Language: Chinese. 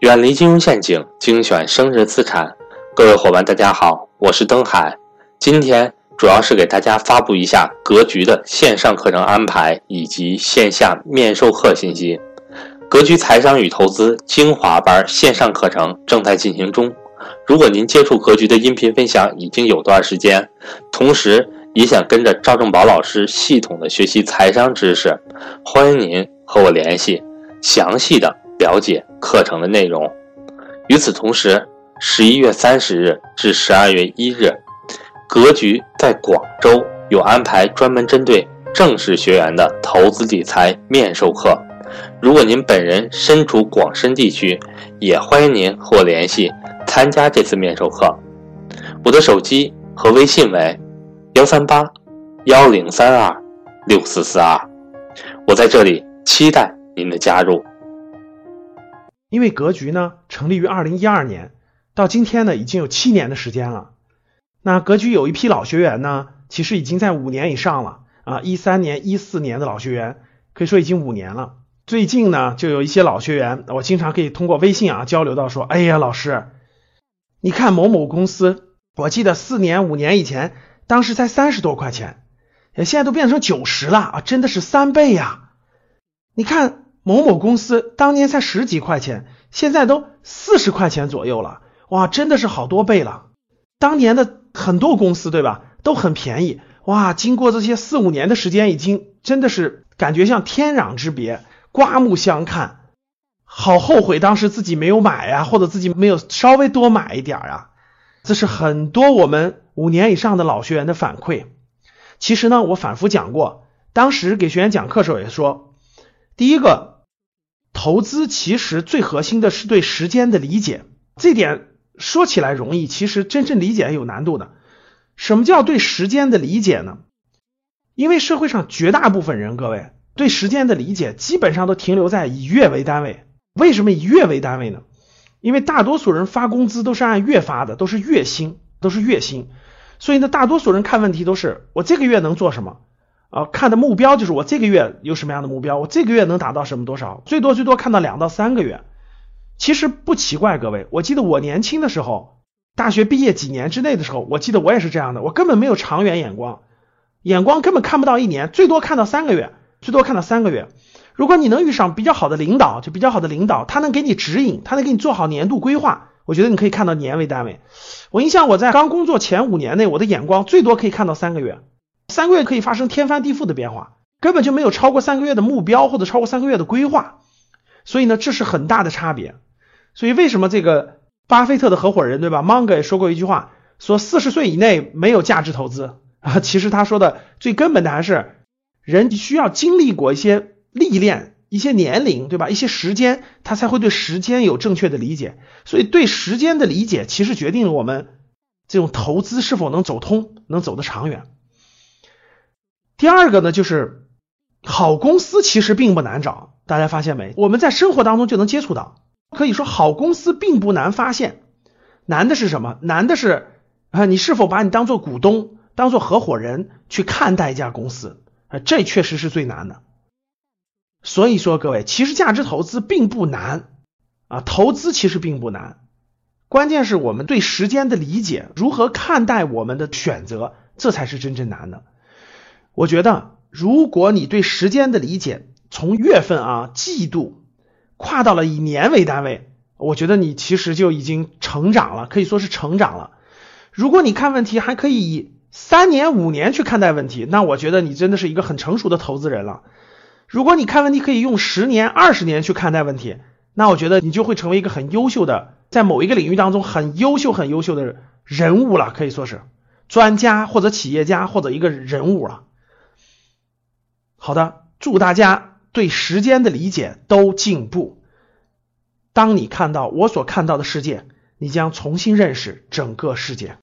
远离金融陷阱，精选升值资产。各位伙伴，大家好，我是登海。今天主要是给大家发布一下格局的线上课程安排以及线下面授课信息。格局财商与投资精华班线上课程正在进行中。如果您接触格局的音频分享已经有段时间，同时也想跟着赵正宝老师系统的学习财商知识，欢迎您和我联系，详细的了解课程的内容。与此同时，十一月三十日至十二月一日。格局在广州有安排专门针对正式学员的投资理财面授课，如果您本人身处广深地区，也欢迎您和我联系参加这次面授课。我的手机和微信为幺三八幺零三二六四四二，我在这里期待您的加入。因为格局呢成立于二零一二年，到今天呢已经有七年的时间了。那格局有一批老学员呢，其实已经在五年以上了啊，一三年、一四年的老学员，可以说已经五年了。最近呢，就有一些老学员，我经常可以通过微信啊交流到说，哎呀，老师，你看某某公司，我记得四年、五年以前，当时才三十多块钱，现在都变成九十了啊，真的是三倍呀！你看某某公司当年才十几块钱，现在都四十块钱左右了，哇，真的是好多倍了。当年的。很多公司对吧，都很便宜哇！经过这些四五年的时间，已经真的是感觉像天壤之别，刮目相看。好后悔当时自己没有买呀，或者自己没有稍微多买一点啊。这是很多我们五年以上的老学员的反馈。其实呢，我反复讲过，当时给学员讲课时候也说，第一个，投资其实最核心的是对时间的理解，这点。说起来容易，其实真正理解有难度的。什么叫对时间的理解呢？因为社会上绝大部分人，各位对时间的理解基本上都停留在以月为单位。为什么以月为单位呢？因为大多数人发工资都是按月发的，都是月薪，都是月薪。所以呢，大多数人看问题都是我这个月能做什么啊？看的目标就是我这个月有什么样的目标，我这个月能达到什么多少？最多最多看到两到三个月。其实不奇怪，各位，我记得我年轻的时候，大学毕业几年之内的时候，我记得我也是这样的，我根本没有长远眼光，眼光根本看不到一年，最多看到三个月，最多看到三个月。如果你能遇上比较好的领导，就比较好的领导，他能给你指引，他能给你做好年度规划，我觉得你可以看到年为单位。我印象我在刚工作前五年内，我的眼光最多可以看到三个月，三个月可以发生天翻地覆的变化，根本就没有超过三个月的目标或者超过三个月的规划，所以呢，这是很大的差别。所以为什么这个巴菲特的合伙人对吧？Munger 也说过一句话，说四十岁以内没有价值投资啊。其实他说的最根本的还是人需要经历过一些历练、一些年龄对吧？一些时间，他才会对时间有正确的理解。所以对时间的理解，其实决定了我们这种投资是否能走通，能走得长远。第二个呢，就是好公司其实并不难找，大家发现没？我们在生活当中就能接触到。可以说，好公司并不难发现，难的是什么？难的是啊，你是否把你当做股东、当做合伙人去看待一家公司啊？这确实是最难的。所以说，各位，其实价值投资并不难啊，投资其实并不难，关键是我们对时间的理解，如何看待我们的选择，这才是真正难的。我觉得，如果你对时间的理解从月份啊、季度。跨到了以年为单位，我觉得你其实就已经成长了，可以说是成长了。如果你看问题还可以以三年、五年去看待问题，那我觉得你真的是一个很成熟的投资人了。如果你看问题可以用十年、二十年去看待问题，那我觉得你就会成为一个很优秀的，在某一个领域当中很优秀、很优秀的人物了，可以说是专家或者企业家或者一个人物了。好的，祝大家。对时间的理解都进步。当你看到我所看到的世界，你将重新认识整个世界。